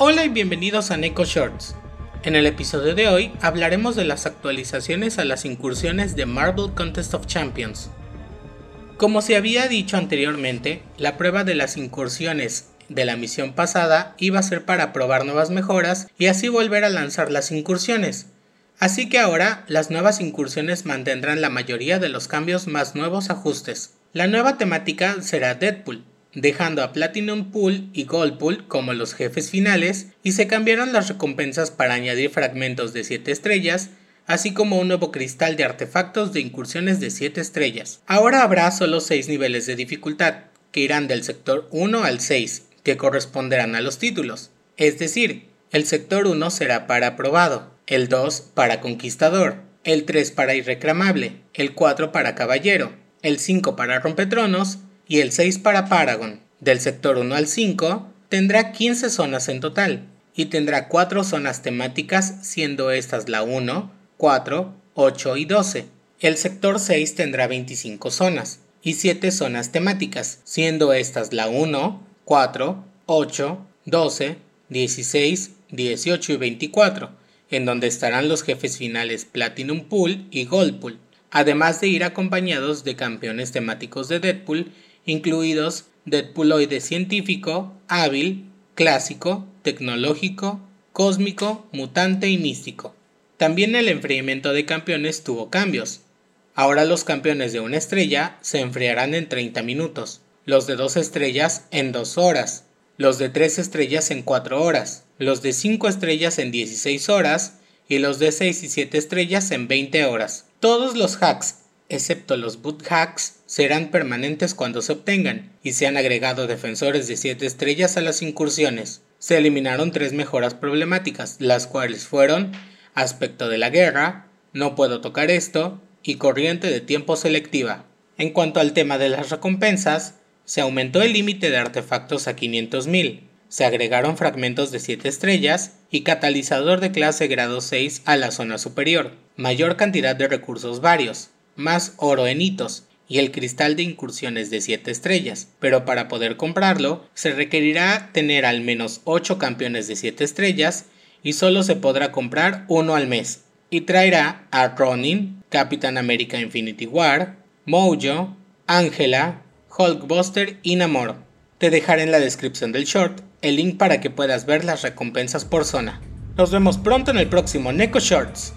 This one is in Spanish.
Hola y bienvenidos a Neko Shorts. En el episodio de hoy hablaremos de las actualizaciones a las incursiones de Marvel Contest of Champions. Como se había dicho anteriormente, la prueba de las incursiones de la misión pasada iba a ser para probar nuevas mejoras y así volver a lanzar las incursiones. Así que ahora las nuevas incursiones mantendrán la mayoría de los cambios más nuevos ajustes. La nueva temática será Deadpool, dejando a Platinum Pool y Gold Pool como los jefes finales, y se cambiaron las recompensas para añadir fragmentos de 7 estrellas, así como un nuevo cristal de artefactos de incursiones de 7 estrellas. Ahora habrá solo 6 niveles de dificultad, que irán del sector 1 al 6, que corresponderán a los títulos. Es decir, el sector 1 será para aprobado, el 2 para conquistador, el 3 para irreclamable, el 4 para caballero, el 5 para rompetronos y el 6 para Paragon. Del sector 1 al 5 tendrá 15 zonas en total y tendrá 4 zonas temáticas siendo estas la 1, 4, 8 y 12. El sector 6 tendrá 25 zonas y 7 zonas temáticas siendo estas la 1, 4, 8, 12, 16, 18 y 24, en donde estarán los jefes finales Platinum Pool y Gold Pool, además de ir acompañados de campeones temáticos de Deadpool incluidos Deadpooloide científico, hábil, clásico, tecnológico, cósmico, mutante y místico. También el enfriamiento de campeones tuvo cambios. Ahora los campeones de una estrella se enfriarán en 30 minutos, los de dos estrellas en 2 horas, los de 3 estrellas en 4 horas, los de 5 estrellas en 16 horas y los de 6 y 7 estrellas en 20 horas. Todos los hacks excepto los boot hacks, serán permanentes cuando se obtengan, y se han agregado defensores de 7 estrellas a las incursiones. Se eliminaron tres mejoras problemáticas, las cuales fueron aspecto de la guerra, no puedo tocar esto, y corriente de tiempo selectiva. En cuanto al tema de las recompensas, se aumentó el límite de artefactos a 500.000, se agregaron fragmentos de 7 estrellas y catalizador de clase grado 6 a la zona superior, mayor cantidad de recursos varios, más oro en hitos y el cristal de incursiones de 7 estrellas, pero para poder comprarlo se requerirá tener al menos 8 campeones de 7 estrellas y solo se podrá comprar uno al mes. Y traerá a Ronin, Capitán America Infinity War, Mojo, Angela, Hulkbuster y Namor. Te dejaré en la descripción del short el link para que puedas ver las recompensas por zona. Nos vemos pronto en el próximo Neko Shorts.